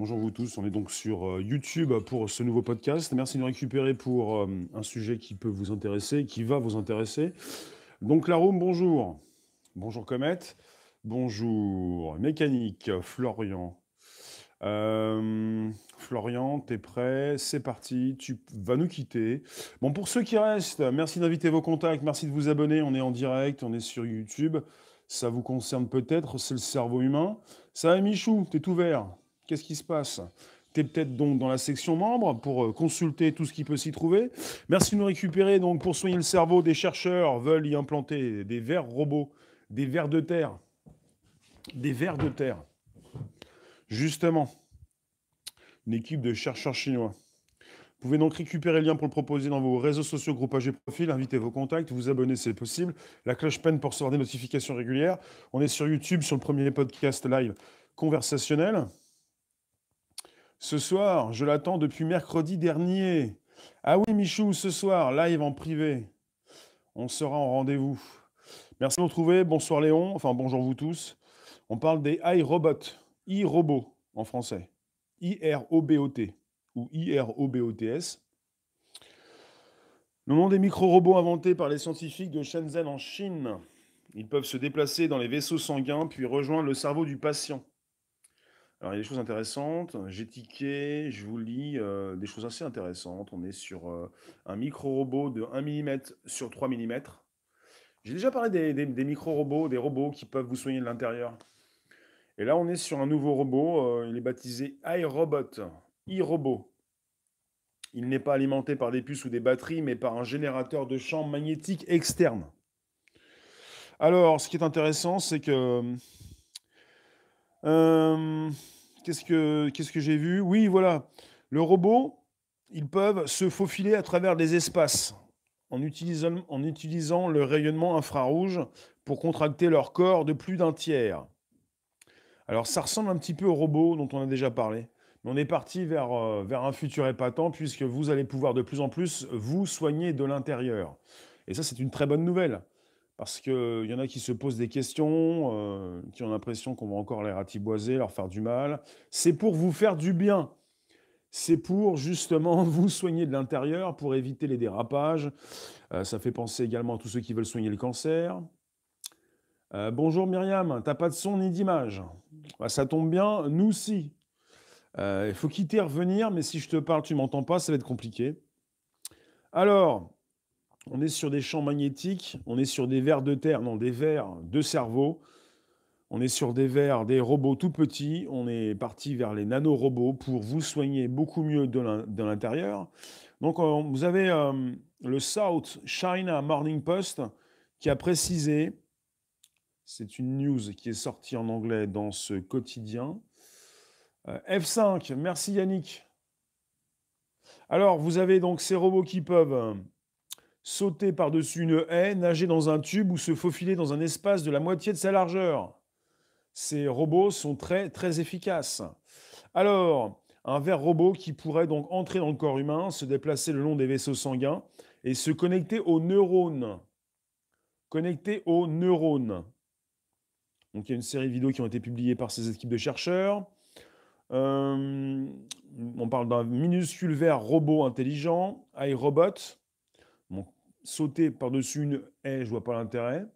Bonjour vous tous, on est donc sur euh, YouTube pour ce nouveau podcast. Merci de nous récupérer pour euh, un sujet qui peut vous intéresser, qui va vous intéresser. Donc la bonjour. Bonjour Comet. Bonjour Mécanique, Florian. Euh, Florian, t'es prêt? C'est parti, tu vas nous quitter. Bon, pour ceux qui restent, merci d'inviter vos contacts, merci de vous abonner. On est en direct, on est sur YouTube. Ça vous concerne peut-être, c'est le cerveau humain. Ça va Michou, t'es ouvert? Qu'est-ce qui se passe? Tu es peut-être donc dans la section membres pour euh, consulter tout ce qui peut s'y trouver. Merci de nous récupérer. Donc, pour soigner le cerveau, des chercheurs veulent y implanter des vers robots, des vers de terre. Des vers de terre. Justement, une équipe de chercheurs chinois. Vous pouvez donc récupérer le lien pour le proposer dans vos réseaux sociaux, groupages et profils, inviter vos contacts, vous abonner c'est possible. La cloche peine pour recevoir des notifications régulières. On est sur YouTube sur le premier podcast live conversationnel. Ce soir, je l'attends depuis mercredi dernier. Ah oui, Michou, ce soir, live en privé. On sera en rendez-vous. Merci de nous retrouver. Bonsoir Léon. Enfin, bonjour vous tous. On parle des iRobots, i-robots en français. I-R-O-B-O-T ou I-R-O-B-O-T-S. Le nom des micro-robots inventés par les scientifiques de Shenzhen en Chine. Ils peuvent se déplacer dans les vaisseaux sanguins puis rejoindre le cerveau du patient. Alors, il y a des choses intéressantes. J'ai tiqué, je vous lis euh, des choses assez intéressantes. On est sur euh, un micro-robot de 1 mm sur 3 mm. J'ai déjà parlé des, micro-robots, des robots qui peuvent vous soigner de l'intérieur. Et là, on est sur un nouveau robot. Euh, il est baptisé iRobot, iRobot. Il n'est pas alimenté par des puces ou des batteries, mais par un générateur de champs magnétiques externe. Alors, ce qui est intéressant, c'est que euh, qu'est-ce que, qu'est-ce que j'ai vu? Oui, voilà. Le robot, ils peuvent se faufiler à travers des espaces en utilisant, en utilisant le rayonnement infrarouge pour contracter leur corps de plus d'un tiers. Alors ça ressemble un petit peu au robot dont on a déjà parlé. Mais on est parti vers, euh, vers un futur épatant puisque vous allez pouvoir de plus en plus vous soigner de l'intérieur. Et ça, c'est une très bonne nouvelle. Parce qu'il y en a qui se posent des questions, euh, qui ont l'impression qu'on va encore les ratiboiser, leur faire du mal. C'est pour vous faire du bien. C'est pour justement vous soigner de l'intérieur, pour éviter les dérapages. Euh, ça fait penser également à tous ceux qui veulent soigner le cancer. Euh, bonjour Myriam, t'as pas de son ni d'image. Bah, ça tombe bien, nous aussi. Il faut quitter, revenir, mais si je te parle, tu m'entends pas, ça va être compliqué. Alors, on est sur des champs magnétiques, on est sur des vers de terre, non, des vers de cerveau. On est sur des vers, des robots tout petits. On est parti vers les nanorobots pour vous soigner beaucoup mieux de l'intérieur. Donc, euh, vous avez euh, le South China Morning Post qui a précisé, c'est une news qui est sortie en anglais dans ce quotidien. Euh, F5, merci Yannick. Alors, vous avez donc ces robots qui peuvent sauter par-dessus une haie, nager dans un tube ou se faufiler dans un espace de la moitié de sa largeur. Ces robots sont très très efficaces. Alors, un ver robot qui pourrait donc entrer dans le corps humain, se déplacer le long des vaisseaux sanguins et se connecter aux neurones. Connecter aux neurones. Donc il y a une série de vidéos qui ont été publiées par ces équipes de chercheurs. Euh, on parle d'un minuscule ver robot intelligent, iRobot, sauter par-dessus une haie, je vois pas l'intérêt.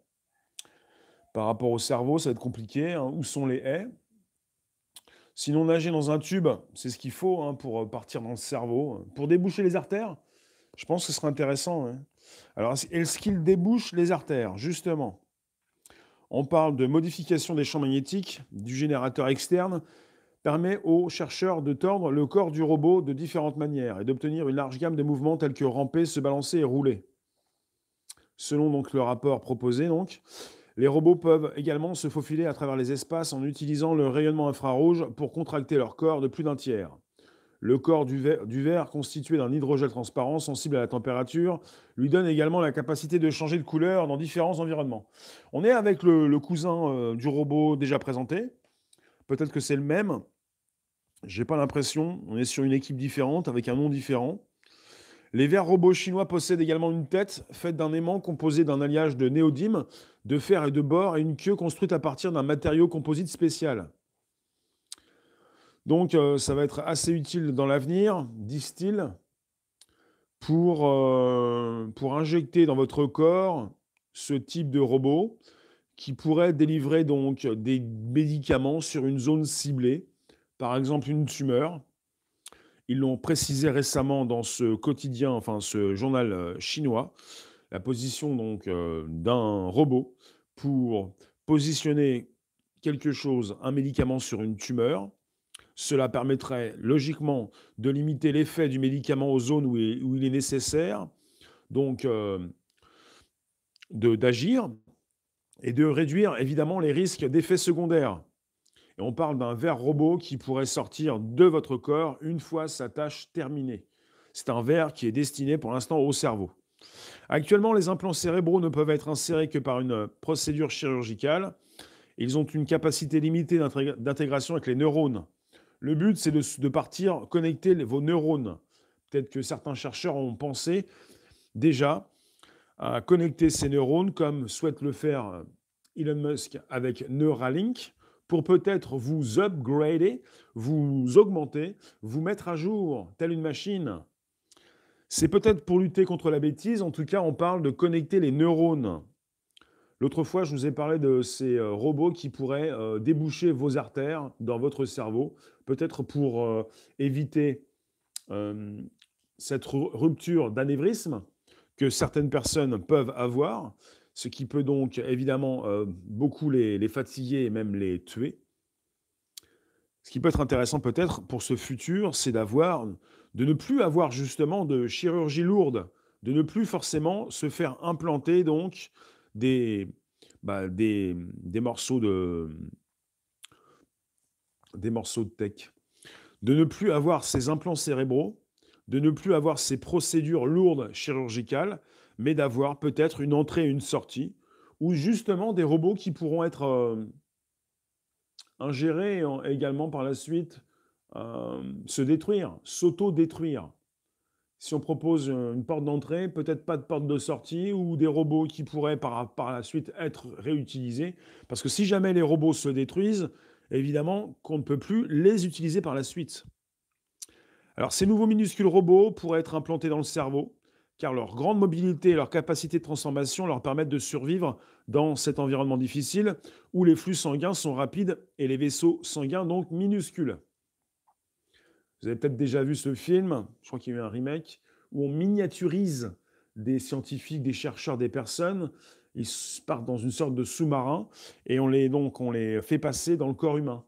Par rapport au cerveau, ça va être compliqué. Hein. Où sont les haies? Sinon, nager dans un tube, c'est ce qu'il faut hein, pour euh, partir dans le cerveau. Pour déboucher les artères, je pense que ce serait intéressant. Hein. Alors, est-ce qu'il débouche les artères? Justement, on parle de modification des champs magnétiques du générateur externe permet aux chercheurs de tordre le corps du robot de différentes manières et d'obtenir une large gamme de mouvements tels que ramper, se balancer et rouler. Selon le rapport proposé, donc, les robots peuvent également se faufiler à travers les espaces en utilisant le rayonnement infrarouge pour contracter leur corps de plus d'un tiers. Le corps du verre, constitué d'un hydrogel transparent sensible à la température, lui donne également la capacité de changer de couleur dans différents environnements. On est avec le, cousin euh, du robot déjà présenté. Peut-être que c'est le même. J'ai pas l'impression. On est sur une équipe différente avec un nom différent. Les vers robots chinois possèdent également une tête faite d'un aimant composé d'un alliage de néodyme, de fer et de bore et une queue construite à partir d'un matériau composite spécial. Donc, euh, ça va être assez utile dans l'avenir, disent-ils, pour, euh, pour injecter dans votre corps ce type de robot qui pourrait délivrer donc des médicaments sur une zone ciblée, par exemple une tumeur. Ils l'ont précisé récemment dans ce quotidien, enfin ce journal euh, chinois, la position donc d'un robot pour positionner quelque chose, un médicament sur une tumeur. Cela permettrait logiquement de limiter l'effet du médicament aux zones où il, est nécessaire, donc euh, d'agir, et de réduire évidemment les risques d'effets secondaires. On parle d'un verre robot qui pourrait sortir de votre corps une fois sa tâche terminée. C'est un verre qui est destiné pour l'instant au cerveau. Actuellement, les implants cérébraux ne peuvent être insérés que par une procédure chirurgicale. Ils ont une capacité limitée d'intégration avec les neurones. Le but, c'est de, partir connecter vos neurones. Peut-être que certains chercheurs ont pensé déjà à connecter ces neurones comme souhaite le faire Elon Musk avec Neuralink pour peut-être vous upgrader, vous augmenter, vous mettre à jour, telle une machine. C'est peut-être pour lutter contre la bêtise, en tout cas on parle de connecter les neurones. L'autre fois, je vous ai parlé de ces euh, robots qui pourraient euh, déboucher vos artères dans votre cerveau, peut-être pour euh, éviter cette rupture d'anévrisme que certaines personnes peuvent avoir, ce qui peut donc évidemment beaucoup les, fatiguer et même les tuer. Ce qui peut être intéressant peut-être pour ce futur, c'est d'avoir, de ne plus avoir justement de chirurgie lourde, de ne plus forcément se faire implanter donc des, bah, morceaux de des morceaux de tech, de ne plus avoir ces implants cérébraux, de ne plus avoir ces procédures lourdes chirurgicales, mais d'avoir peut-être une entrée et une sortie, ou justement des robots qui pourront être euh, ingérés et également par la suite euh, se détruire, s'auto-détruire si on propose une porte d'entrée, peut-être pas de porte de sortie ou des robots qui pourraient par la suite être réutilisés. Parce que si jamais les robots se détruisent, évidemment qu'on ne peut plus les utiliser par la suite. Alors ces nouveaux minuscules robots pourraient être implantés dans le cerveau, car leur grande mobilité et leur capacité de transformation leur permettent de survivre dans cet environnement difficile où les flux sanguins sont rapides et les vaisseaux sanguins donc minuscules. Vous avez peut-être déjà vu ce film, je crois qu'il y a eu un remake, où on miniaturise des scientifiques, des chercheurs, des personnes. Ils partent dans une sorte de sous-marin et on les, donc, on les fait passer dans le corps humain.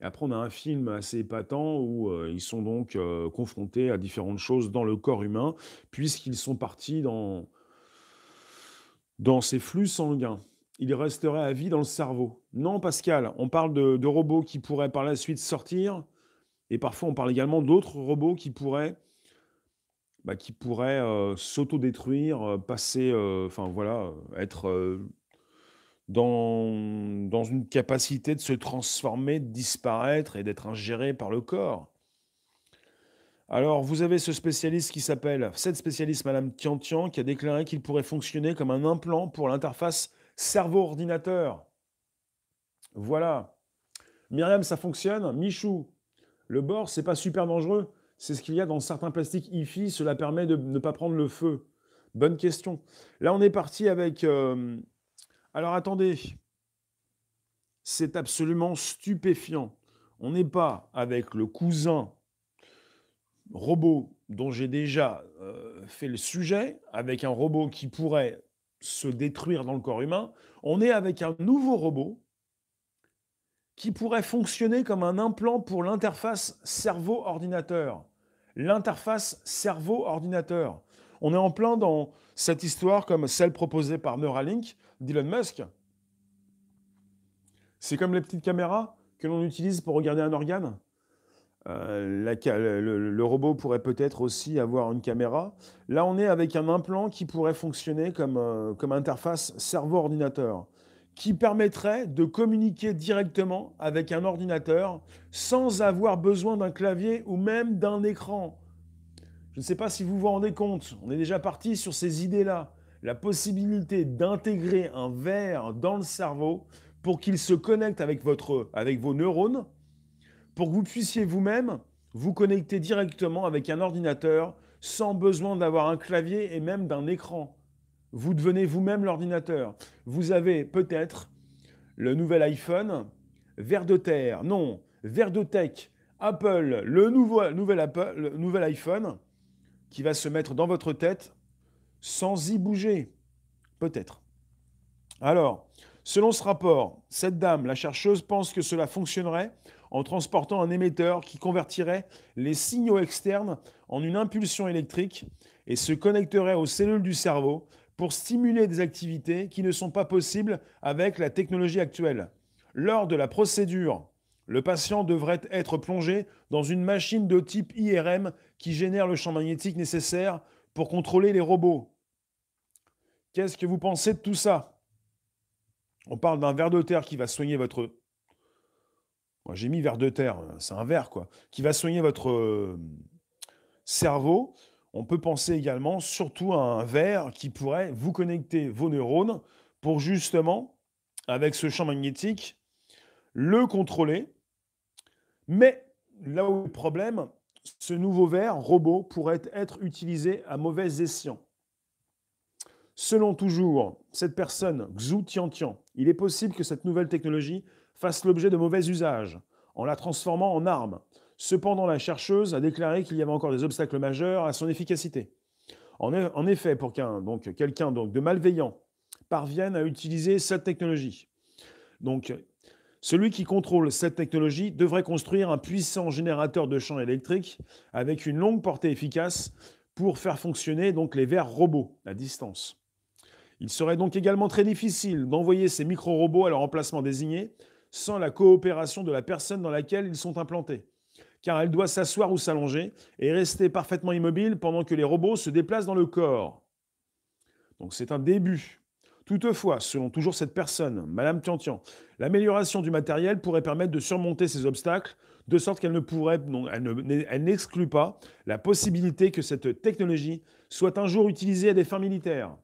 Et après, on a un film assez épatant où euh, ils sont donc euh, confrontés à différentes choses dans le corps humain, puisqu'ils sont partis dans, ces flux sanguins. Ils resteraient à vie dans le cerveau. Non, Pascal, on parle de robots qui pourraient par la suite sortir et parfois, on parle également d'autres robots qui pourraient, bah, qui pourraient euh, s'auto-détruire, passer, enfin voilà, être dans, une capacité de se transformer, de disparaître et d'être ingéré par le corps. Alors, vous avez ce spécialiste qui s'appelle, cette spécialiste, Madame Tian qui a déclaré qu'il pourrait fonctionner comme un implant pour l'interface cerveau-ordinateur. Voilà. Myriam, ça fonctionne? Michou, le bord, c'est pas super dangereux. C'est ce qu'il y a dans certains plastiques IFI. Cela permet de ne pas prendre le feu. Bonne question. Là, on est parti avec. Euh, alors attendez. C'est absolument stupéfiant. On n'est pas avec le cousin robot dont j'ai déjà euh, fait le sujet, avec un robot qui pourrait se détruire dans le corps humain. On est avec un nouveau robot qui pourrait fonctionner comme un implant pour l'interface cerveau-ordinateur. L'interface cerveau-ordinateur. On est en plein dans cette histoire comme celle proposée par Neuralink d'Elon Musk. C'est comme les petites caméras que l'on utilise pour regarder un organe. Euh, le, robot pourrait peut-être aussi avoir une caméra. Là, on est avec un implant qui pourrait fonctionner comme, euh, comme interface cerveau-ordinateur qui permettrait de communiquer directement avec un ordinateur sans avoir besoin d'un clavier ou même d'un écran. Je ne sais pas si vous vous rendez compte, on est déjà parti sur ces idées-là. La possibilité d'intégrer un verre dans le cerveau pour qu'il se connecte avec, vos neurones, pour que vous puissiez vous-même vous connecter directement avec un ordinateur sans besoin d'avoir un clavier et même d'un écran. Vous devenez vous-même l'ordinateur. Vous avez peut-être le nouvel iPhone, vers de terre, non, vers de tech, Apple, le nouvel iPhone qui va se mettre dans votre tête sans y bouger. Peut-être. Alors, selon ce rapport, cette dame, la chercheuse, pense que cela fonctionnerait en transportant un émetteur qui convertirait les signaux externes en une impulsion électrique et se connecterait aux cellules du cerveau pour stimuler des activités qui ne sont pas possibles avec la technologie actuelle. Lors de la procédure, le patient devrait être plongé dans une machine de type IRM qui génère le champ magnétique nécessaire pour contrôler les robots. Qu'est-ce que vous pensez de tout ça? On parle d'un ver de terre qui va soigner votre j'ai mis vers de terre, c'est un verre, quoi, qui va soigner votre euh, cerveau. On peut penser également surtout à un verre qui pourrait vous connecter vos neurones pour justement, avec ce champ magnétique, le contrôler. Mais là où le problème, ce nouveau verre robot pourrait être utilisé à mauvais escient. Selon toujours cette personne, Xu Tiantian, il est possible que cette nouvelle technologie fasse l'objet de mauvais usages, en la transformant en arme. Cependant, la chercheuse a déclaré qu'il y avait encore des obstacles majeurs à son efficacité. En, effet, pour qu'un quelqu'un de malveillant parvienne à utiliser cette technologie, donc celui qui contrôle cette technologie devrait construire un puissant générateur de champs électriques avec une longue portée efficace pour faire fonctionner donc les verres robots à distance. Il serait donc également très difficile d'envoyer ces micro-robots à leur emplacement désigné sans la coopération de la personne dans laquelle ils sont implantés, car elle doit s'asseoir ou s'allonger et rester parfaitement immobile pendant que les robots se déplacent dans le corps. Donc c'est un début. Toutefois, selon toujours cette personne, Madame Tiantian, l'amélioration du matériel pourrait permettre de surmonter ces obstacles, de sorte qu'elle ne pourrait, elle n'exclut pas la possibilité que cette technologie soit un jour utilisée à des fins militaires.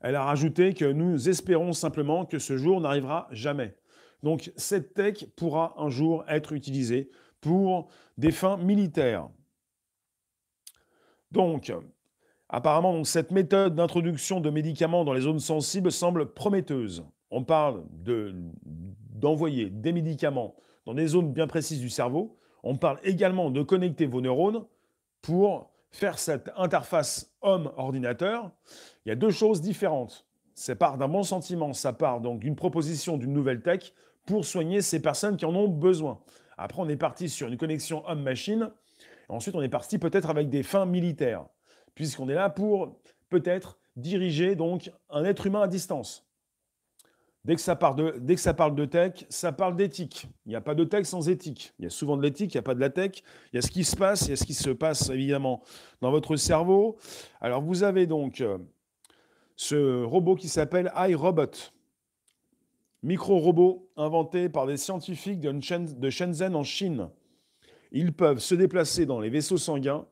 Elle a rajouté que nous espérons simplement que ce jour n'arrivera jamais. Donc cette tech pourra un jour être utilisée pour des fins militaires. Donc, apparemment, cette méthode d'introduction de médicaments dans les zones sensibles semble prometteuse. On parle d'envoyer des médicaments dans des zones bien précises du cerveau. On parle également de connecter vos neurones pour faire cette interface homme-ordinateur, il y a deux choses différentes. Ça part d'un bon sentiment, ça part donc d'une proposition d'une nouvelle tech pour soigner ces personnes qui en ont besoin. Après, on est parti sur une connexion homme-machine. Ensuite, on est parti peut-être avec des fins militaires, puisqu'on est là pour peut-être diriger donc un être humain à distance. Dès que, ça parle de, dès que ça parle de tech, ça parle d'éthique. Il n'y a pas de tech sans éthique. Il y a souvent de l'éthique, il n'y a pas de la tech. Il y a ce qui se passe, il y a ce qui se passe évidemment dans votre cerveau. Alors vous avez donc euh, ce robot qui s'appelle iRobot, micro-robot inventé par des scientifiques de Shenzhen en Chine. Ils peuvent se déplacer dans les vaisseaux sanguins,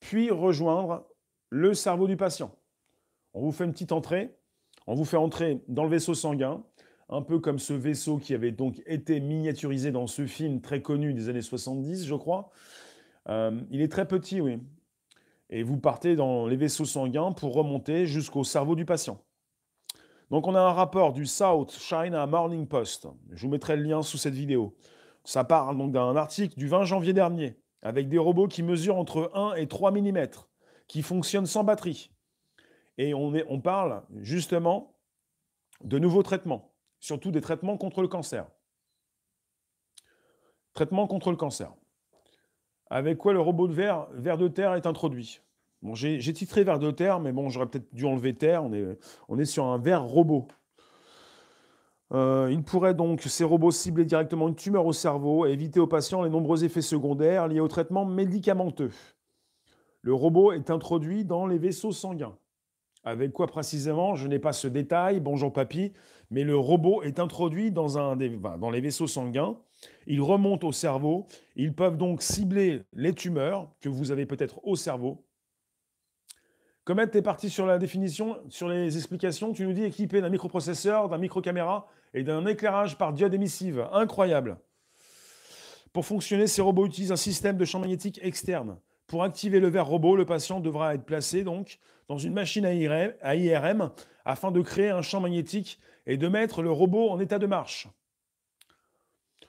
puis rejoindre le cerveau du patient. On vous fait une petite entrée. On vous fait entrer dans le vaisseau sanguin, un peu comme ce vaisseau qui avait donc été miniaturisé dans ce film très connu des années 70, je crois. Euh, il est très petit, oui. Et vous partez dans les vaisseaux sanguins pour remonter jusqu'au cerveau du patient. Donc on a un rapport du South China Morning Post. Je vous mettrai le lien sous cette vidéo. Ça parle donc d'un article du 20 janvier dernier avec des robots qui mesurent entre 1 et 3 mm, qui fonctionnent sans batterie, et on, parle justement de nouveaux traitements, surtout des traitements contre le cancer. Traitement contre le cancer. Avec quoi le robot de verre, de terre est introduit? Bon, j'ai titré verre de terre, mais bon, j'aurais peut-être dû enlever terre. On est, on est sur un verre robot. Euh, il pourrait donc, ces robots, cibler directement une tumeur au cerveau et éviter aux patients les nombreux effets secondaires liés au traitement médicamenteux. Le robot est introduit dans les vaisseaux sanguins. Avec quoi précisément Je n'ai pas ce détail, bonjour papy, mais le robot est introduit dans, les vaisseaux sanguins. Il remonte au cerveau. Ils peuvent donc cibler les tumeurs que vous avez peut-être au cerveau. Comet, tu es parti sur la définition, sur les explications. Tu nous dis équipé d'un microprocesseur, d'un microcaméra et d'un éclairage par diode émissive. Incroyable. Pour fonctionner, ces robots utilisent un système de champ magnétique externe. Pour activer le verre robot, le patient devra être placé donc dans une machine à IRM afin de créer un champ magnétique et de mettre le robot en état de marche.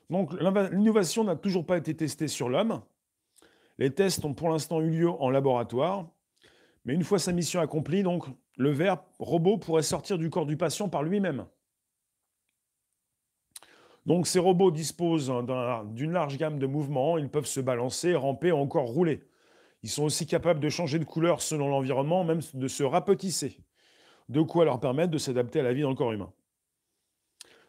L'innovation n'a toujours pas été testée sur l'homme. Les tests ont pour l'instant eu lieu en laboratoire. Mais une fois sa mission accomplie, donc, le verre robot pourrait sortir du corps du patient par lui-même. Donc ces robots disposent d'une large gamme de mouvements, ils peuvent se balancer, ramper ou encore rouler. Ils sont aussi capables de changer de couleur selon l'environnement, même de se rapetisser. De quoi leur permettre de s'adapter à la vie dans le corps humain.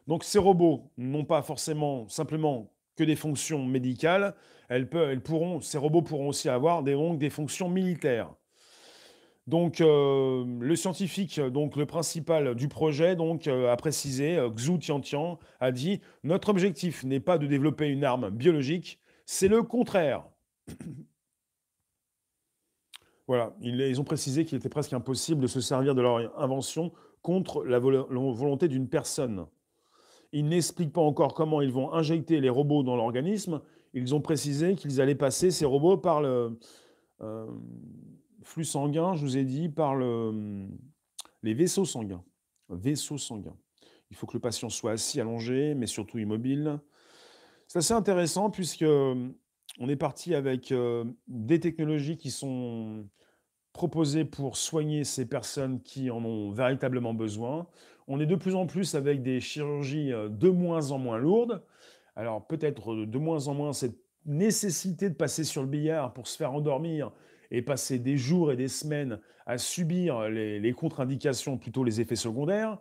Donc ces robots n'ont pas forcément simplement que des fonctions médicales, elles, pourront, ces robots pourront aussi avoir des fonctions militaires. Donc, euh, le scientifique, donc le principal du projet, donc euh, a précisé, euh, Xu Tiantian a dit notre objectif n'est pas de développer une arme biologique, c'est le contraire. Voilà, ils, ont précisé qu'il était presque impossible de se servir de leur invention contre la volonté d'une personne. Ils n'expliquent pas encore comment ils vont injecter les robots dans l'organisme. Ils ont précisé qu'ils allaient passer ces robots par le euh, flux sanguin, je vous ai dit, par le, les vaisseaux sanguins. Vaisseaux sanguins. Il faut que le patient soit assis, allongé, mais surtout immobile. C'est assez intéressant puisque on est parti avec euh, des technologies qui sont proposées pour soigner ces personnes qui en ont véritablement besoin. On est de plus en plus avec des chirurgies euh, de moins en moins lourdes. Alors peut-être de moins en moins cette nécessité de passer sur le billard pour se faire endormir et passer des jours et des semaines à subir les, contre-indications, plutôt les effets secondaires.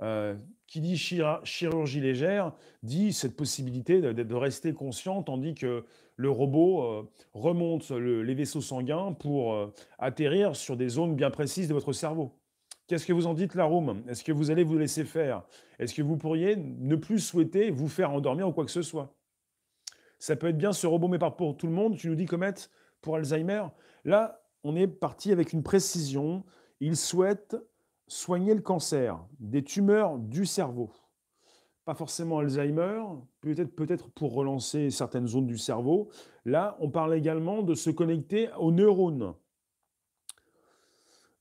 Euh, qui dit chirurgie légère dit cette possibilité de, rester conscient tandis que le robot euh, remonte les vaisseaux sanguins pour atterrir sur des zones bien précises de votre cerveau. Qu'est-ce que vous en dites, Laroum? Est-ce que vous allez vous laisser faire? Est-ce que vous pourriez ne plus souhaiter vous faire endormir ou quoi que ce soit? Ça peut être bien ce robot, mais pas pour tout le monde. Tu nous dis, Comet, pour Alzheimer. Là, on est parti avec une précision. Il souhaite soigner le cancer, des tumeurs du cerveau. Pas forcément Alzheimer, peut-être peut-être pour relancer certaines zones du cerveau. Là, on parle également de se connecter aux neurones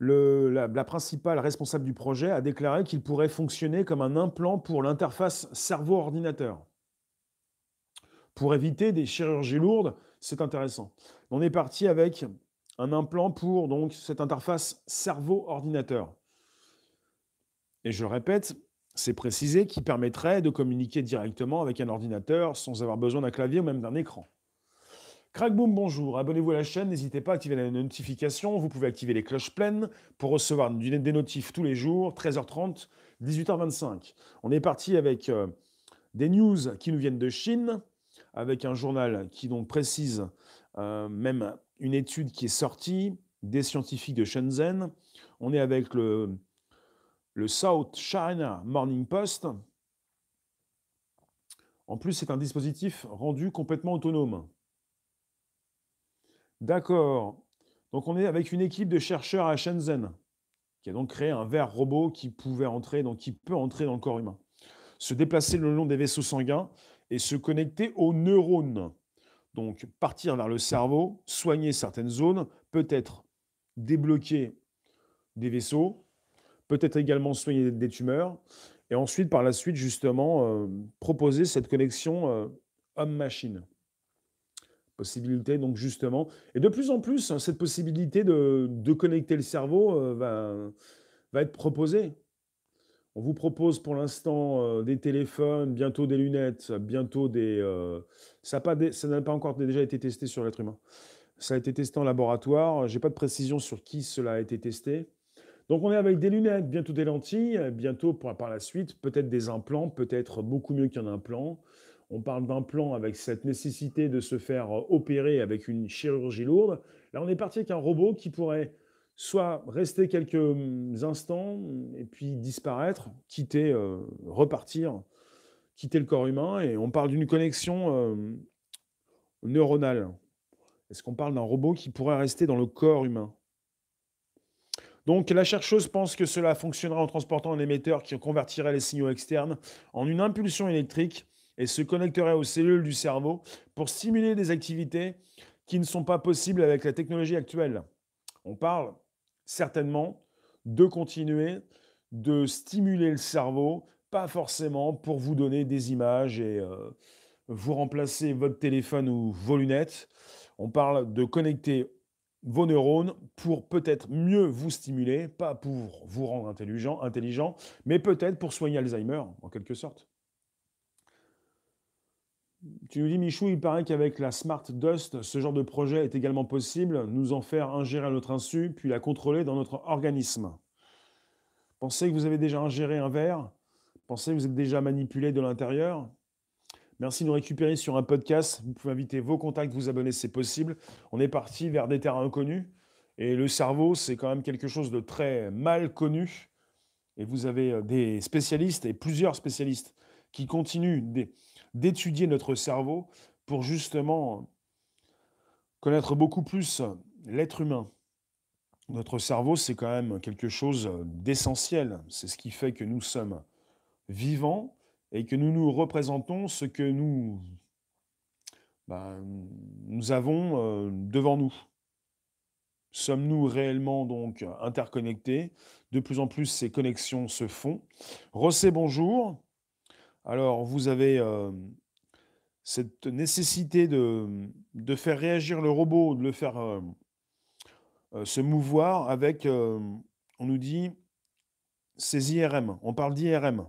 la, principale responsable du projet a déclaré qu'il pourrait fonctionner comme un implant pour l'interface cerveau-ordinateur. Pour éviter des chirurgies lourdes, c'est intéressant. On est parti avec un implant pour donc cette interface cerveau-ordinateur. Et je répète, c'est précisé qui permettrait de communiquer directement avec un ordinateur sans avoir besoin d'un clavier ou même d'un écran. Crackboom, bonjour. Abonnez-vous à la chaîne. N'hésitez pas à activer la notification. Vous pouvez activer les cloches pleines pour recevoir des notifs tous les jours, 13h30, 18h25. On est parti avec euh, des news qui nous viennent de Chine, avec un journal qui donc précise euh, même une étude qui est sortie des scientifiques de Shenzhen. On est avec le, le South China Morning Post. En plus, c'est un dispositif rendu complètement autonome. D'accord. Donc on est avec une équipe de chercheurs à Shenzhen, qui a donc créé un verre robot qui pouvait entrer, donc qui peut entrer dans le corps humain, se déplacer le long des vaisseaux sanguins et se connecter aux neurones. Donc partir vers le cerveau, soigner certaines zones, peut-être débloquer des vaisseaux, peut-être également soigner des tumeurs, et ensuite par la suite justement euh, proposer cette connexion euh, homme-machine possibilité, donc justement. Et de plus en plus, hein, cette possibilité de, connecter le cerveau euh, va, être proposée. On vous propose pour l'instant des téléphones, bientôt des lunettes, bientôt des... Ça n'a pas, encore déjà été testé sur l'être humain. Ça a été testé en laboratoire. J'ai pas de précision sur qui cela a été testé. Donc on est avec des lunettes, bientôt des lentilles, bientôt par la suite peut-être des implants, peut-être beaucoup mieux qu'un implant on parle d'un plan avec cette nécessité de se faire euh, opérer avec une chirurgie lourde. Là, on est parti avec un robot qui pourrait soit rester quelques hum, instants et puis disparaître, quitter, euh, repartir, quitter le corps humain. Et on parle d'une connexion euh, neuronale. Est-ce qu'on parle d'un robot qui pourrait rester dans le corps humain? Donc la chercheuse pense que cela fonctionnera en transportant un émetteur qui convertirait les signaux externes en une impulsion électrique et se connecterait aux cellules du cerveau pour stimuler des activités qui ne sont pas possibles avec la technologie actuelle. On parle certainement de continuer de stimuler le cerveau, pas forcément pour vous donner des images et euh, vous remplacer votre téléphone ou vos lunettes. On parle de connecter vos neurones pour peut-être mieux vous stimuler, pas pour vous rendre intelligent, intelligent mais peut-être pour soigner Alzheimer, en quelque sorte. Tu nous dis, Michou, il paraît qu'avec la Smart Dust, ce genre de projet est également possible, nous en faire ingérer à notre insu, puis la contrôler dans notre organisme. Pensez que vous avez déjà ingéré un verre? Pensez que vous êtes déjà manipulé de l'intérieur? Merci de nous récupérer sur un podcast. Vous pouvez inviter vos contacts, vous abonner, c'est possible. On est parti vers des terrains inconnus. Et le cerveau, c'est quand même quelque chose de très mal connu. Et vous avez euh, des spécialistes et plusieurs spécialistes qui continuent d'étudier notre cerveau pour justement connaître beaucoup plus l'être humain. Notre cerveau, c'est quand même quelque chose d'essentiel. C'est ce qui fait que nous sommes vivants et que nous nous représentons ce que nous, bah, nous avons euh, devant nous. Sommes-nous réellement donc interconnectés? De plus en plus, ces connexions se font. Rossé, bonjour. Alors, vous avez euh, cette nécessité de, de, faire réagir le robot, de le faire euh, se mouvoir avec, on nous dit, ces IRM. On parle d'IRM.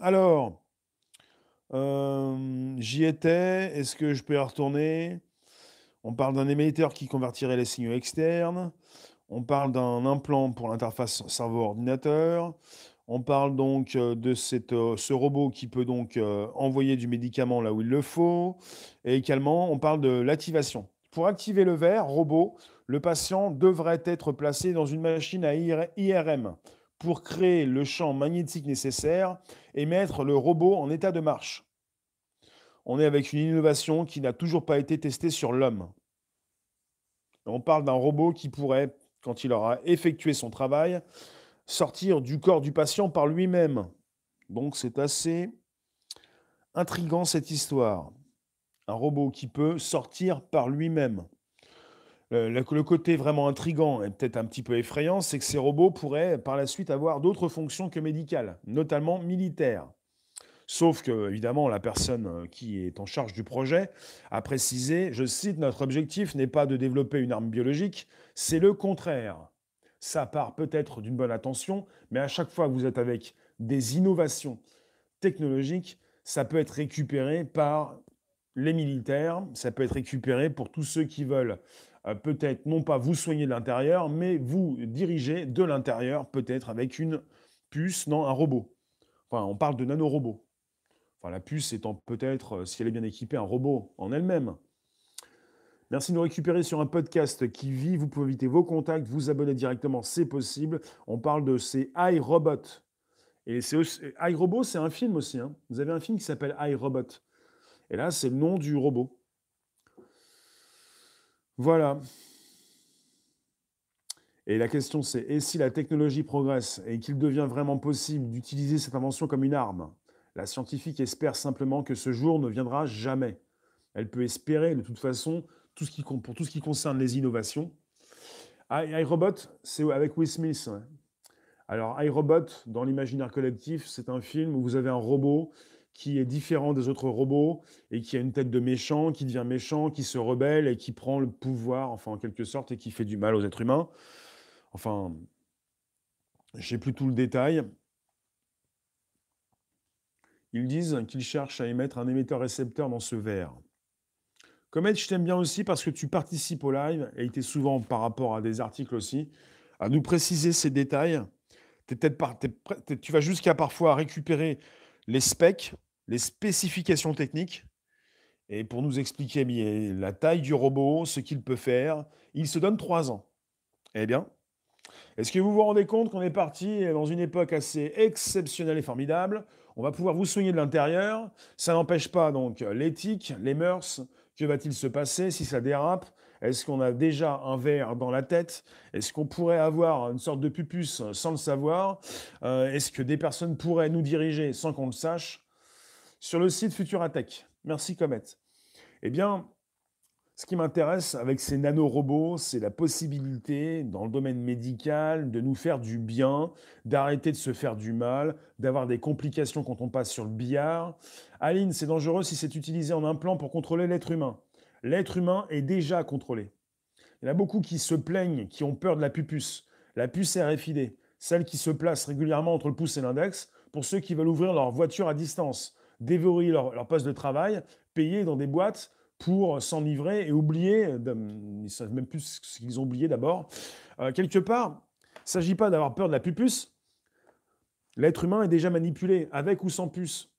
Alors, j'y étais. Est-ce que je peux y retourner? On parle d'un émetteur qui convertirait les signaux externes. On parle d'un implant pour l'interface cerveau-ordinateur. On parle donc de cette, ce robot qui peut donc envoyer du médicament là où il le faut. Et également, on parle de l'activation. Pour activer le verre robot, le patient devrait être placé dans une machine à IRM pour créer le champ magnétique nécessaire et mettre le robot en état de marche. On est avec une innovation qui n'a toujours pas été testée sur l'homme. On parle d'un robot qui pourrait, quand il aura effectué son travail, sortir du corps du patient par lui-même. Donc c'est assez intrigant cette histoire. Un robot qui peut sortir par lui-même. Euh, le, côté vraiment intrigant et peut-être un petit peu effrayant, c'est que ces robots pourraient par la suite avoir d'autres fonctions que médicales, notamment militaires. Sauf que, évidemment, la personne euh, qui est en charge du projet a précisé, je cite, notre objectif n'est pas de développer une arme biologique, c'est le contraire. Ça part peut-être d'une bonne intention, mais à chaque fois que vous êtes avec des innovations technologiques, ça peut être récupéré par les militaires, ça peut être récupéré pour tous ceux qui veulent peut-être non pas vous soigner de l'intérieur, mais vous diriger de l'intérieur, peut-être avec une puce, non, un robot. Enfin, on parle de nanorobot. Enfin, la puce étant peut-être, euh, si elle est bien équipée, un robot en elle-même. Merci de nous récupérer sur un podcast qui vit. Vous pouvez inviter vos contacts, vous abonner directement, c'est possible. On parle de ces iRobot. Et c'est iRobot, c'est un film aussi. Hein. Vous avez un film qui s'appelle iRobot. Et là, c'est le nom du robot. Voilà. Et la question c'est, et si la technologie progresse et qu'il devient vraiment possible d'utiliser cette invention comme une arme? La scientifique espère simplement que ce jour ne viendra jamais. Elle peut espérer de toute façon tout ce qui, pour tout ce qui concerne les innovations. iRobot, c'est avec Will Smith. Alors iRobot, dans l'imaginaire collectif, c'est un film où vous avez un robot qui est différent des autres robots et qui a une tête de méchant, qui devient méchant, qui se rebelle et qui prend le pouvoir, enfin en quelque sorte, et qui fait du mal aux êtres humains. Enfin, je n'ai plus tout le détail. Ils disent qu'ils cherchent à émettre un émetteur-récepteur dans ce verre. Comet, je t'aime bien aussi parce que tu participes au live et tu es souvent par rapport à des articles aussi, à nous préciser ces détails. tu vas jusqu'à parfois récupérer les specs, les spécifications techniques, et pour nous expliquer la taille du robot, ce qu'il peut faire. Il se donne trois ans. Eh bien, est-ce que vous vous rendez compte qu'on est parti dans une époque assez exceptionnelle et formidable? On va pouvoir vous soigner de l'intérieur. Ça n'empêche pas donc l'éthique, les mœurs. Que va-t-il se passer si ça dérape? Est-ce qu'on a déjà un verre dans la tête? Est-ce qu'on pourrait avoir une sorte de pupus sans le savoir? Euh, Est-ce que des personnes pourraient nous diriger sans qu'on le sache? Sur le site Futuratech. Merci Comet. Eh bien, ce qui m'intéresse avec ces nanorobots, c'est la possibilité, dans le domaine médical, de nous faire du bien, d'arrêter de se faire du mal, d'avoir des complications quand on passe sur le billard. Aline, c'est dangereux si c'est utilisé en implant pour contrôler l'être humain. L'être humain est déjà contrôlé. Il y en a beaucoup qui se plaignent, qui ont peur de la pupus, la puce RFID, celle qui se place régulièrement entre le pouce et l'index, pour ceux qui veulent ouvrir leur voiture à distance, déverrouiller leur, poste de travail, payer dans des boîtes pour s'enivrer et oublier, ils ne savent même plus ce qu'ils ont oublié d'abord. Euh, quelque part, il ne s'agit pas d'avoir peur de la pupus. L'être humain est déjà manipulé, avec ou sans puce.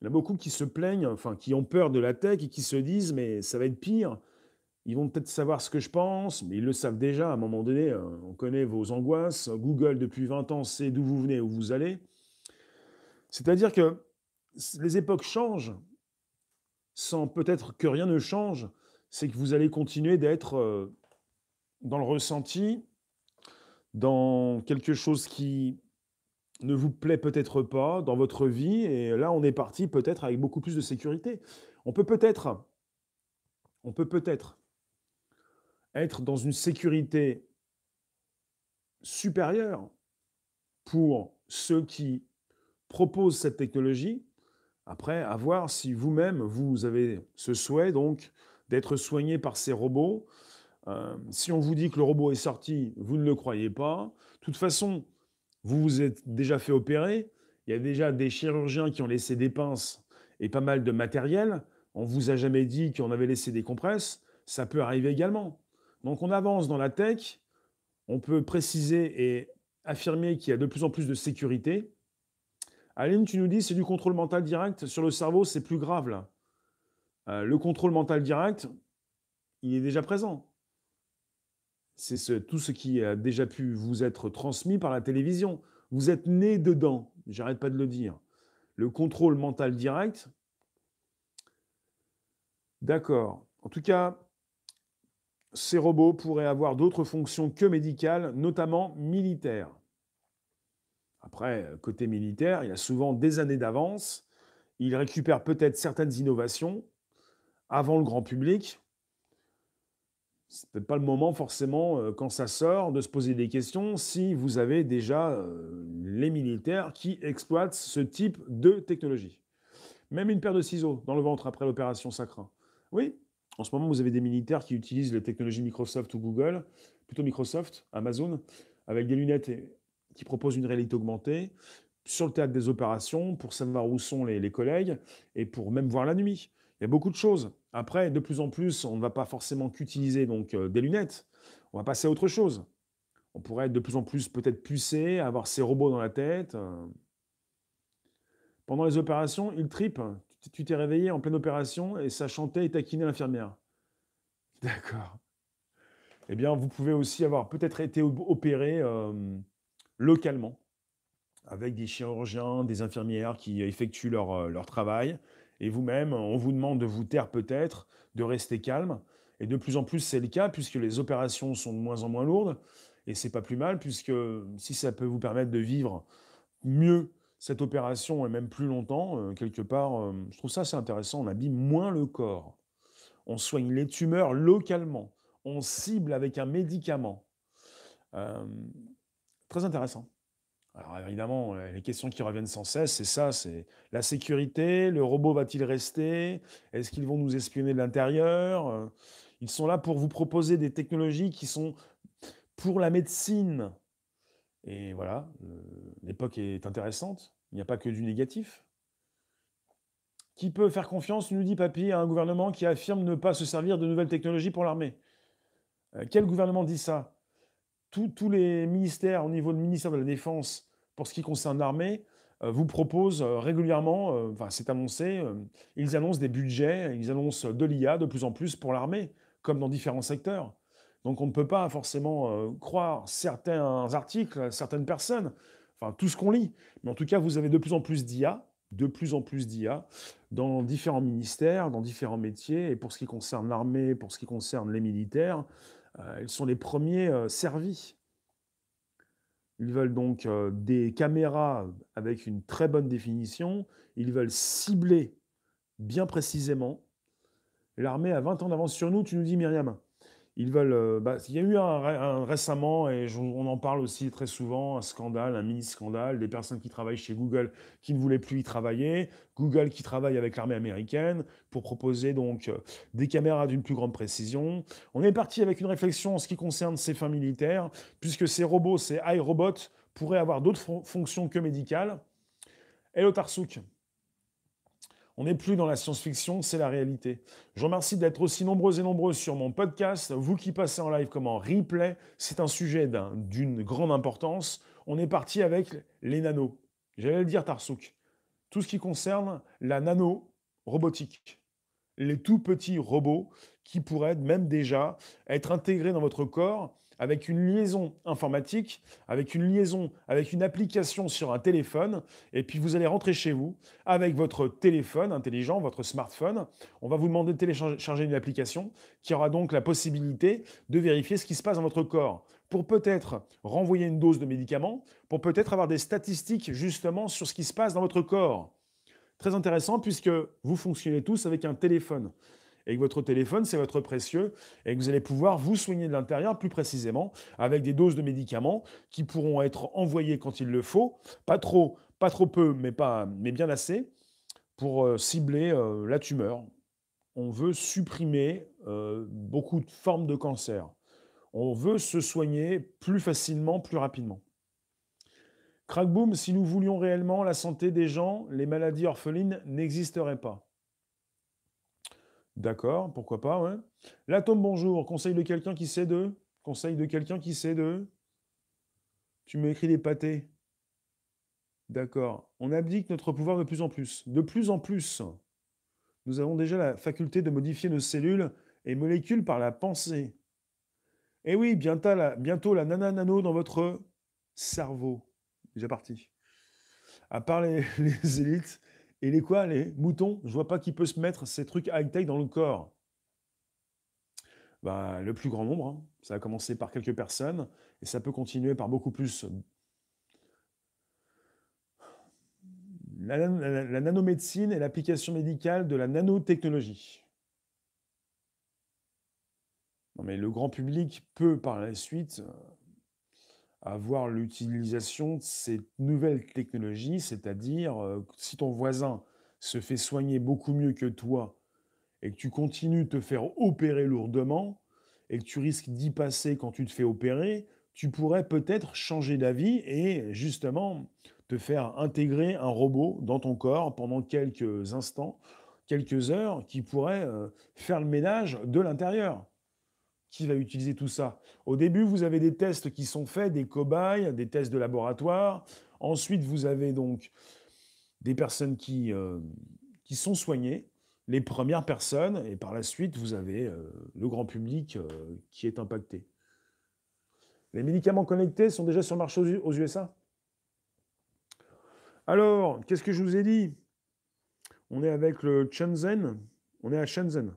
Il y en a beaucoup qui se plaignent, enfin qui ont peur de la tech et qui se disent mais ça va être pire. Ils vont peut-être savoir ce que je pense, mais ils le savent déjà à un moment donné. Euh, on connaît vos angoisses. Google, depuis 20 ans, sait d'où vous venez, où vous allez. C'est-à-dire que les époques changent sans peut-être que rien ne change, c'est que vous allez continuer d'être euh, dans le ressenti, dans quelque chose qui ne vous plaît peut-être pas dans votre vie, et là on est parti peut-être avec beaucoup plus de sécurité. On peut peut-être, on peut peut-être être dans une sécurité supérieure pour ceux qui proposent cette technologie, après, à voir si vous-même, vous avez ce souhait donc d'être soigné par ces robots. Euh, si on vous dit que le robot est sorti, vous ne le croyez pas. De toute façon, vous vous êtes déjà fait opérer. Il y a déjà des chirurgiens qui ont laissé des pinces et pas mal de matériel. On vous a jamais dit qu'on avait laissé des compresses. Ça peut arriver également. Donc on avance dans la tech. On peut préciser et affirmer qu'il y a de plus en plus de sécurité. Aline, tu nous dis c'est du contrôle mental direct sur le cerveau, c'est plus grave là. Euh, le contrôle mental direct, il est déjà présent. C'est tout ce qui a déjà pu vous être transmis par la télévision. Vous êtes né dedans, j'arrête pas de le dire. Le contrôle mental direct, d'accord. En tout cas, ces robots pourraient avoir d'autres fonctions que médicales, notamment militaires. Après, côté militaire, il y a souvent des années d'avance. Il récupère peut-être certaines innovations avant le grand public. C'est peut-être pas le moment forcément, euh, quand ça sort, de se poser des questions si vous avez déjà euh, les militaires qui exploitent ce type de technologie. Même une paire de ciseaux dans le ventre après l'opération Sacrin. Oui, en ce moment, vous avez des militaires qui utilisent les technologies Microsoft ou Google, plutôt Microsoft, Amazon, avec des lunettes qui propose une réalité augmentée sur le théâtre des opérations pour savoir où sont les, collègues et pour même voir la nuit. Il y a beaucoup de choses. Après, de plus en plus, on ne va pas forcément qu'utiliser donc euh, des lunettes. On va passer à autre chose. On pourrait être de plus en plus peut-être pucé, avoir ces robots dans la tête. Euh. Pendant les opérations, il tripe. Tu t'es réveillé en pleine opération et ça chantait et taquinait l'infirmière. D'accord. Eh bien, vous pouvez aussi avoir peut-être été opéré euh, localement, avec des chirurgiens, des infirmières qui effectuent leur, leur travail. Et vous-même, on vous demande de vous taire peut-être, de rester calme. Et de plus en plus, c'est le cas, puisque les opérations sont de moins en moins lourdes. Et c'est pas plus mal, puisque si ça peut vous permettre de vivre mieux cette opération et même plus longtemps, euh, quelque part, euh, je trouve ça assez intéressant. On abîme moins le corps. On soigne les tumeurs localement. On cible avec un médicament. Très intéressant. Alors évidemment, euh, les questions qui reviennent sans cesse, c'est ça, c'est la sécurité, le robot va-t-il rester? Est-ce qu'ils vont nous espionner de l'intérieur? Euh, Ils sont là pour vous proposer des technologies qui sont pour la médecine. Et voilà, l'époque est intéressante, il n'y a pas que du négatif. Qui peut faire confiance, nous dit Papy, à un gouvernement qui affirme ne pas se servir de nouvelles technologies pour l'armée? Euh, Quel gouvernement dit ça? Tous les ministères au niveau du ministère de la Défense, pour ce qui concerne l'armée, euh, vous proposent euh, régulièrement, euh, enfin c'est annoncé, ils annoncent des budgets, ils annoncent de l'IA de plus en plus pour l'armée, comme dans différents secteurs. Donc on ne peut pas forcément croire certains articles, certaines personnes, enfin tout ce qu'on lit. Mais en tout cas, vous avez de plus en plus d'IA, de plus en plus d'IA dans différents ministères, dans différents métiers. Et pour ce qui concerne l'armée, pour ce qui concerne les militaires, ils sont les premiers euh, servis. Ils veulent donc euh, des caméras avec une très bonne définition. Ils veulent cibler bien précisément. L'armée a 20 ans d'avance sur nous, tu nous dis Myriam. Veulent. Euh, bah, il y a eu un, récemment, et on en parle aussi très souvent, un scandale, un mini-scandale, des personnes qui travaillent chez Google qui ne voulaient plus y travailler, Google qui travaille avec l'armée américaine pour proposer donc euh, des caméras d'une plus grande précision. On est parti avec une réflexion en ce qui concerne ces fins militaires, puisque ces robots, ces iRobots, pourraient avoir d'autres fonctions que médicales. Hello Tarsouk, on n'est plus dans la science-fiction, c'est la réalité. Je vous remercie d'être aussi nombreux et nombreux sur mon podcast. Vous qui passez en live comme en replay, c'est un sujet d'une grande importance. On est parti avec les nanos. J'allais le dire, Tarsouk. Tout ce qui concerne la nano-robotique. Les tout petits robots qui pourraient même déjà être intégrés dans votre corps avec une liaison informatique, avec une liaison, avec une application sur un téléphone, et puis vous allez rentrer chez vous avec votre téléphone intelligent, votre smartphone. On va vous demander de télécharger une application qui aura donc la possibilité de vérifier ce qui se passe dans votre corps pour peut-être renvoyer une dose de médicaments, pour peut-être avoir des statistiques justement sur ce qui se passe dans votre corps. Très intéressant puisque vous fonctionnez tous avec un téléphone et que votre téléphone, c'est votre précieux, et que vous allez pouvoir vous soigner de l'intérieur plus précisément avec des doses de médicaments qui pourront être envoyées quand il le faut, pas trop, pas trop peu, mais, bien assez, pour euh, cibler euh, la tumeur. On veut supprimer euh, beaucoup de formes de cancer. On veut se soigner plus facilement, plus rapidement. Crackboom, si nous voulions réellement la santé des gens, les maladies orphelines n'existeraient pas. D'accord, pourquoi pas, ouais. L'atome, bonjour. Conseil de quelqu'un qui sait de Conseil de quelqu'un qui sait de Tu m'écris des pâtés. D'accord. On abdique notre pouvoir de plus en plus. De plus en plus. Nous avons déjà la faculté de modifier nos cellules et molécules par la pensée. Eh oui, bientôt la, bientôt dans votre cerveau. Déjà parti. À part les élites, et les quoi, les moutons Je vois pas qui peut se mettre ces trucs high-tech dans le corps. Bah, le plus grand nombre. Hein. Ça a commencé par quelques personnes et ça peut continuer par beaucoup plus. La, nanomédecine est l'application médicale de la nanotechnologie. Mais le grand public peut par la suite avoir l'utilisation de ces nouvelles technologies, c'est-à-dire si ton voisin se fait soigner beaucoup mieux que toi et que tu continues de te faire opérer lourdement et que tu risques d'y passer quand tu te fais opérer, tu pourrais peut-être changer d'avis et justement te faire intégrer un robot dans ton corps pendant quelques instants, quelques heures, qui pourrait faire le ménage de l'intérieur. Qui va utiliser tout ça? Au début, vous avez des tests qui sont faits, des cobayes, des tests de laboratoire. Ensuite, vous avez donc des personnes qui, euh, qui sont soignées, les premières personnes, et par la suite, vous avez euh, le grand public euh, qui est impacté. Les médicaments connectés sont déjà sur le marché aux USA Alors, qu'est-ce que je vous ai dit? On est avec le Shenzhen, on est à Shenzhen.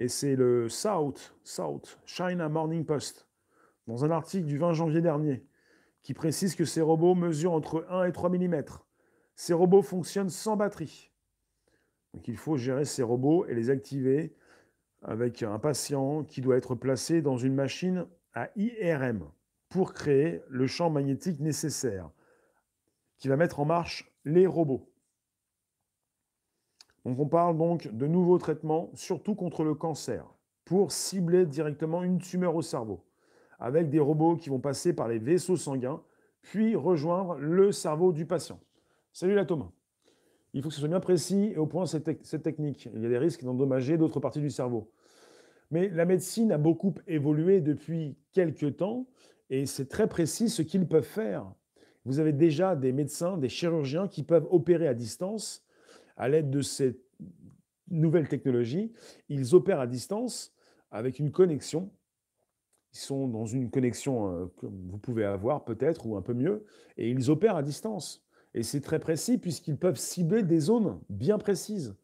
Et c'est le South, South China Morning Post, dans un article du 20 janvier dernier, qui précise que ces robots mesurent entre 1 et 3 mm. Ces robots fonctionnent sans batterie. Donc il faut gérer ces robots et les activer avec un patient qui doit être placé dans une machine à IRM pour créer le champ magnétique nécessaire qui va mettre en marche les robots. Donc on parle donc de nouveaux traitements, surtout contre le cancer, pour cibler directement une tumeur au cerveau, avec des robots qui vont passer par les vaisseaux sanguins, puis rejoindre le cerveau du patient. Salut la Thomas. Il faut que ce soit bien précis et au point cette, cette technique. Il y a des risques d'endommager d'autres parties du cerveau. Mais la médecine a beaucoup évolué depuis quelques temps et c'est très précis ce qu'ils peuvent faire. Vous avez déjà des médecins, des chirurgiens qui peuvent opérer à distance à l'aide de cette nouvelle technologie, ils opèrent à distance avec une connexion. Ils sont dans une connexion euh, que vous pouvez avoir peut-être ou un peu mieux, et ils opèrent à distance. Et c'est très précis puisqu'ils peuvent cibler des zones bien précises.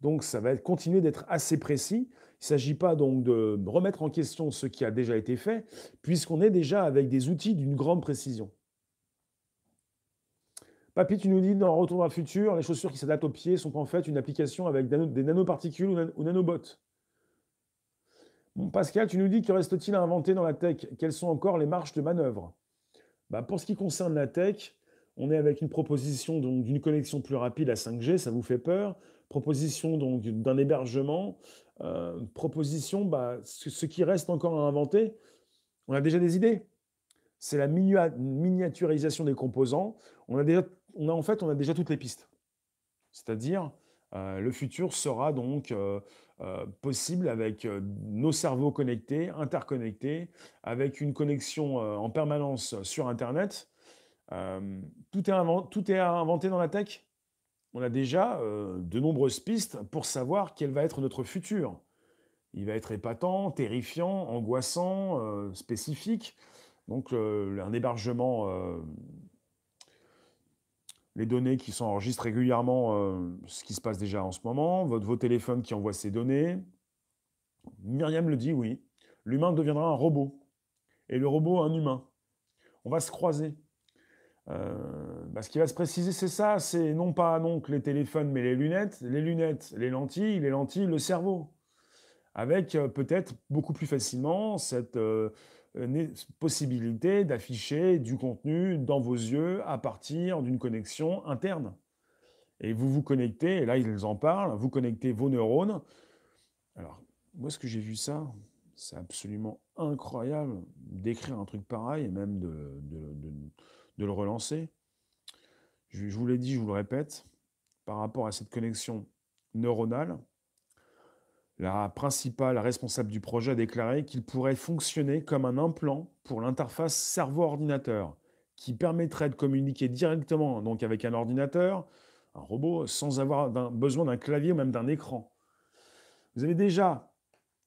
Donc ça va continuer d'être assez précis. Il ne s'agit pas donc de remettre en question ce qui a déjà été fait, puisqu'on est déjà avec des outils d'une grande précision. Papy, tu nous dis dans Retour vers le futur, les chaussures qui s'adaptent aux pieds sont en fait une application avec des nanoparticules ou, nanobots. Pascal, tu nous dis que reste-t-il à inventer dans la tech? Quelles sont encore les marches de manœuvre? Bah, Pour ce qui concerne la tech, on est avec une proposition d'une connexion plus rapide à 5G, ça vous fait peur Proposition donc d'un hébergement, euh, proposition, bah, ce, qui reste encore à inventer, on a déjà des idées. C'est la miniaturisation des composants. On a déjà on a en fait, on a déjà toutes les pistes. C'est-à-dire, euh, le futur sera donc euh, euh, possible avec nos cerveaux connectés, interconnectés, avec une connexion en permanence sur Internet. tout, est tout est à inventer dans la tech. On a déjà de nombreuses pistes pour savoir quel va être notre futur. Il va être épatant, terrifiant, angoissant, spécifique. Donc un hébergement les données qui sont enregistrées régulièrement, euh, ce qui se passe déjà en ce moment, votre, vos téléphones qui envoient ces données. Myriam le dit, oui. L'humain deviendra un robot. Et le robot un humain. On va se croiser. Euh, bah, ce qui va se préciser, c'est ça, c'est non pas les téléphones, mais les lunettes, les lunettes, les lentilles, les lentilles, le cerveau. Avec euh, peut-être beaucoup plus facilement cette possibilité d'afficher du contenu dans vos yeux à partir d'une connexion interne. Et vous vous connectez, et là ils en parlent, vous connectez vos neurones. Alors, moi ce que j'ai vu ça, c'est absolument incroyable d'écrire un truc pareil et même de, de le relancer. Je vous l'ai dit, je vous le répète, par rapport à cette connexion neuronale, la principale responsable du projet a déclaré qu'il pourrait fonctionner comme un implant pour l'interface cerveau-ordinateur, qui permettrait de communiquer directement donc avec un ordinateur, un robot, sans avoir besoin d'un clavier ou même d'un écran. Vous avez déjà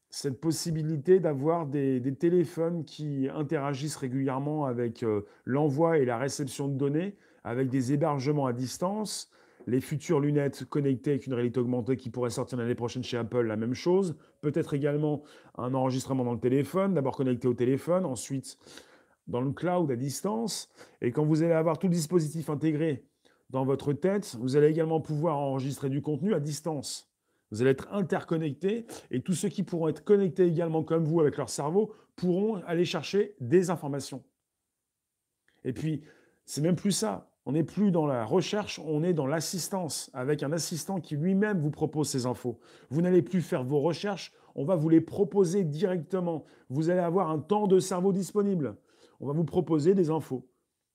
cette possibilité d'avoir des, téléphones qui interagissent régulièrement avec euh, l'envoi et la réception de données, avec des hébergements à distance, les futures lunettes connectées avec une réalité augmentée qui pourraient sortir l'année prochaine chez Apple, la même chose. Peut-être également un enregistrement dans le téléphone, d'abord connecté au téléphone, ensuite dans le cloud à distance. Et quand vous allez avoir tout le dispositif intégré dans votre tête, vous allez également pouvoir enregistrer du contenu à distance. Vous allez être interconnecté et tous ceux qui pourront être connectés également comme vous avec leur cerveau pourront aller chercher des informations. Et puis, c'est même plus ça. On n'est plus dans la recherche, on est dans l'assistance, avec un assistant qui lui-même vous propose ces infos. Vous n'allez plus faire vos recherches, on va vous les proposer directement. Vous allez avoir un temps de cerveau disponible. On va vous proposer des infos.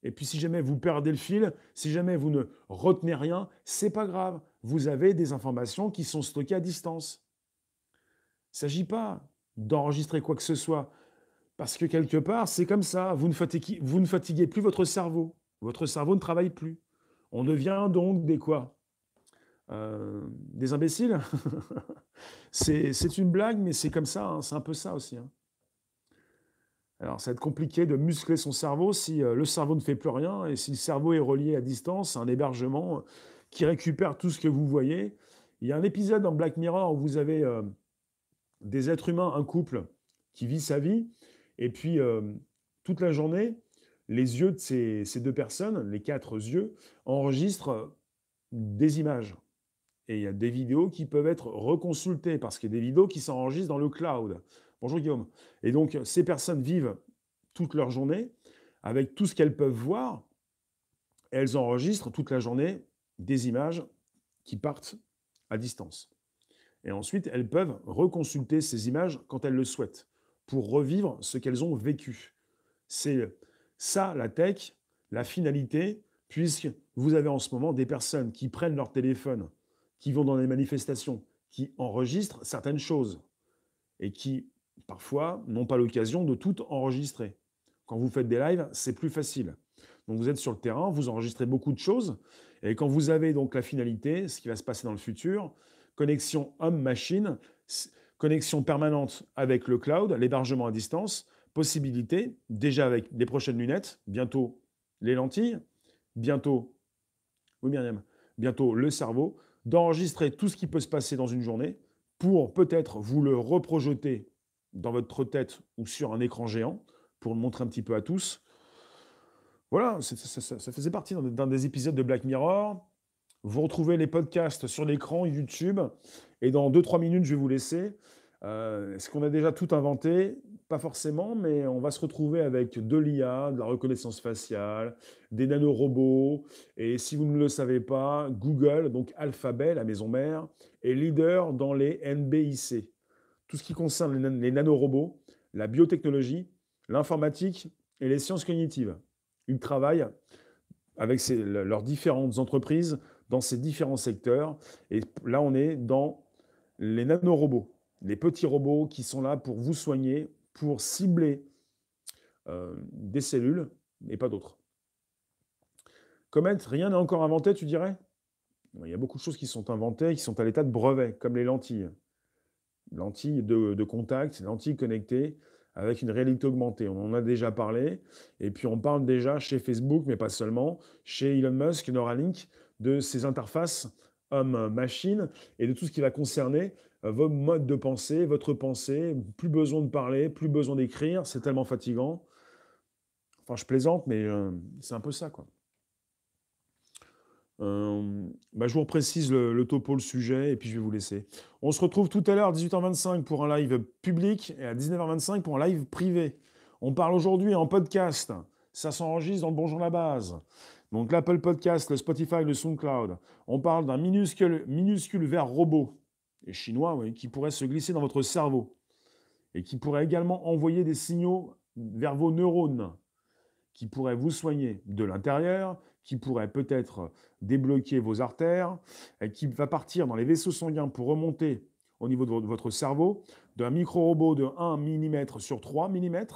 Et puis si jamais vous perdez le fil, si jamais vous ne retenez rien, c'est pas grave. Vous avez des informations qui sont stockées à distance. Il ne s'agit pas d'enregistrer quoi que ce soit. Parce que quelque part, c'est comme ça. Vous ne, fatiguez, vous ne fatiguez plus votre cerveau. Votre cerveau ne travaille plus. On devient donc des quoi? Euh, Des imbéciles? C'est une blague, mais c'est comme ça, hein, c'est un peu ça aussi. Hein. Alors, ça va être compliqué de muscler son cerveau si euh, le cerveau ne fait plus rien et si le cerveau est relié à distance, un hébergement euh, qui récupère tout ce que vous voyez. Il y a un épisode dans Black Mirror où vous avez des êtres humains, un couple qui vit sa vie, et puis toute la journée, les yeux de ces, deux personnes, les quatre yeux, enregistrent des images. Et il y a des vidéos qui peuvent être reconsultées parce qu'il y a des vidéos qui s'enregistrent dans le cloud. Bonjour Guillaume. Et donc, ces personnes vivent toute leur journée avec tout ce qu'elles peuvent voir. elles enregistrent toute la journée des images qui partent à distance. Et ensuite, elles peuvent reconsulter ces images quand elles le souhaitent pour revivre ce qu'elles ont vécu. C'est ça, la tech, la finalité, puisque vous avez en ce moment des personnes qui prennent leur téléphone, qui vont dans les manifestations, qui enregistrent certaines choses et qui, parfois, n'ont pas l'occasion de tout enregistrer. Quand vous faites des lives, c'est plus facile. Donc vous êtes sur le terrain, vous enregistrez beaucoup de choses, et quand vous avez donc la finalité, ce qui va se passer dans le futur, connexion homme-machine, connexion permanente avec le cloud, l'hébergement à distance, possibilité, déjà avec les prochaines lunettes, bientôt les lentilles, bientôt, oui bientôt le cerveau, d'enregistrer tout ce qui peut se passer dans une journée pour peut-être vous le reprojeter dans votre tête ou sur un écran géant pour le montrer un petit peu à tous. Voilà, ça, ça faisait partie d'un des épisodes de Black Mirror. Vous retrouvez les podcasts sur l'écran YouTube. Et dans 2-3 minutes, je vais vous laisser. Euh, est-ce qu'on a déjà tout inventé? Pas forcément, mais on va se retrouver avec de l'IA, de la reconnaissance faciale, des nanorobots. Et si vous ne le savez pas, Google, donc Alphabet, la maison mère, est leader dans les NBIC. Tout ce qui concerne les, les nanorobots, la biotechnologie, l'informatique et les sciences cognitives. Ils travaillent avec leurs différentes entreprises dans ces différents secteurs. Et là, on est dans les nanorobots les petits robots qui sont là pour vous soigner, pour cibler euh, des cellules et pas d'autres. Comet, rien n'est encore inventé, tu dirais? Il y a beaucoup de choses qui sont inventées, qui sont à l'état de brevet, comme les lentilles. Lentilles de, contact, lentilles connectées avec une réalité augmentée. On en a déjà parlé. Et puis on parle déjà chez Facebook, mais pas seulement, chez Elon Musk, Neuralink, de ces interfaces homme-machine et de tout ce qui va concerner euh, votre mode de pensée, votre pensée, plus besoin de parler, plus besoin d'écrire, c'est tellement fatigant. Enfin, je plaisante, mais euh, c'est un peu ça, quoi. Euh, bah, je vous précise le, topo, le sujet, et puis je vais vous laisser. On se retrouve tout à l'heure à 18h25 pour un live public et à 19h25 pour un live privé. On parle aujourd'hui en podcast. Ça s'enregistre dans le Bonjour la base. Donc l'Apple Podcast, le Spotify, le SoundCloud. On parle d'un minuscule, minuscule verre robot et chinois, qui pourrait se glisser dans votre cerveau et qui pourrait également envoyer des signaux vers vos neurones, qui pourraient vous soigner de l'intérieur, qui pourrait peut-être débloquer vos artères, qui va partir dans les vaisseaux sanguins pour remonter au niveau de votre cerveau, d'un micro-robot de 1 mm sur 3 mm,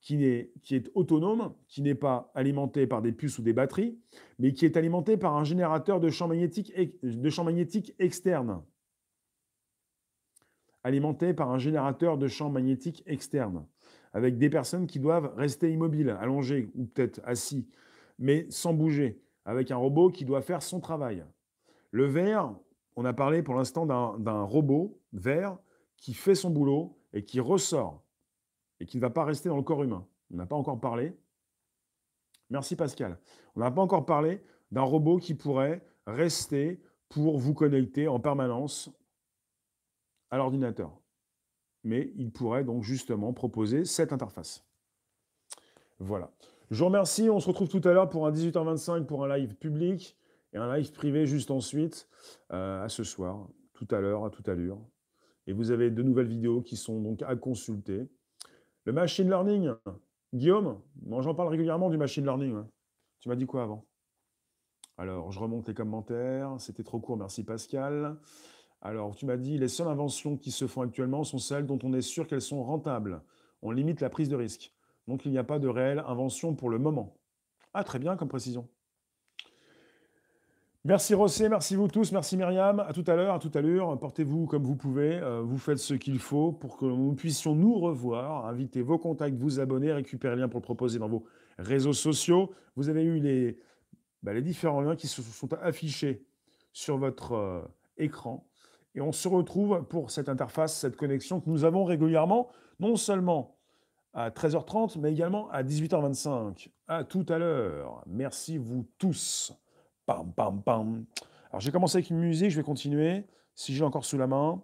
qui est, qui est autonome, qui n'est pas alimenté par des puces ou des batteries, mais qui est alimenté par un générateur de champ magnétique, de champ magnétique externe alimenté par un générateur de champ magnétique externe, avec des personnes qui doivent rester immobiles, allongées ou peut-être assis, mais sans bouger, avec un robot qui doit faire son travail. Le verre, on a parlé pour l'instant d'un robot vert qui fait son boulot et qui ressort, et qui ne va pas rester dans le corps humain. On n'a pas encore parlé. Merci Pascal. On n'a pas encore parlé d'un robot qui pourrait rester pour vous connecter en permanence à l'ordinateur. Mais il pourrait donc justement proposer cette interface. Voilà. Je vous remercie. On se retrouve tout à l'heure pour un 18h25 pour un live public et un live privé juste ensuite euh, à ce soir, tout à l'heure, à toute allure. Et vous avez de nouvelles vidéos qui sont donc à consulter. Le machine learning, Guillaume, moi j'en parle régulièrement du machine learning. Tu m'as dit quoi avant? Alors, je remonte les commentaires. C'était trop court, merci Pascal. Alors, tu m'as dit, les seules inventions qui se font actuellement sont celles dont on est sûr qu'elles sont rentables. On limite la prise de risque. Donc, il n'y a pas de réelle invention pour le moment. Ah, très bien comme précision. Merci Rossé, merci vous tous, merci Myriam. À tout à l'heure, à tout à l'heure. Portez-vous comme vous pouvez. Euh, vous faites ce qu'il faut pour que nous puissions nous revoir. Invitez vos contacts, vous abonner, récupérer le lien pour le proposer dans vos réseaux sociaux. Vous avez eu les, bah, différents liens qui se sont affichés sur votre euh, écran. Et on se retrouve pour cette interface, cette connexion que nous avons régulièrement, non seulement à 13h30, mais également à 18h25. À tout à l'heure. Merci vous tous. Pam, pam, pam. Alors j'ai commencé avec une musique, je vais continuer. Si j'ai encore sous la main,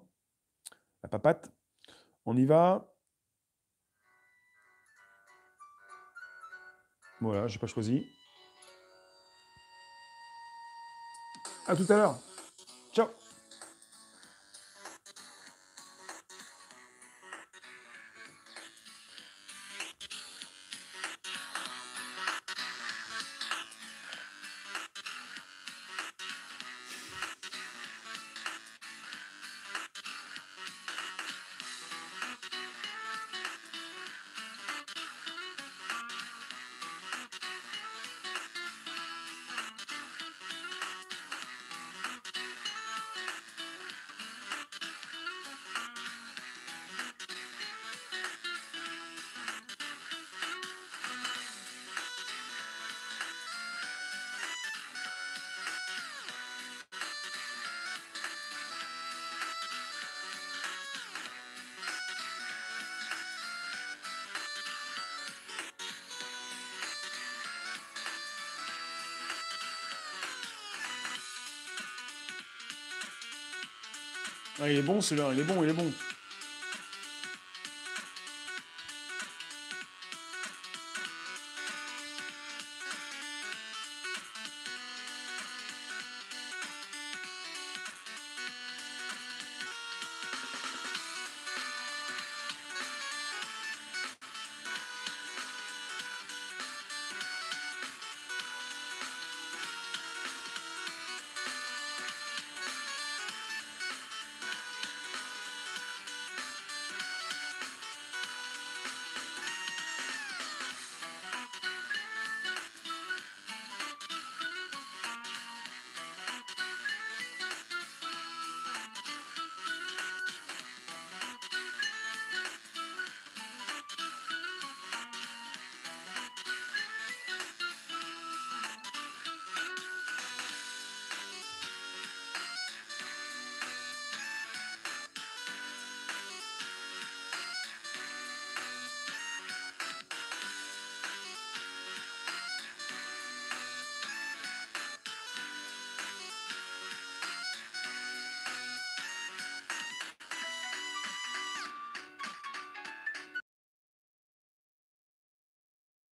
la papate. On y va. Voilà, j'ai pas choisi. À tout à l'heure. Ah, il est bon celui-là, il est bon, il est bon.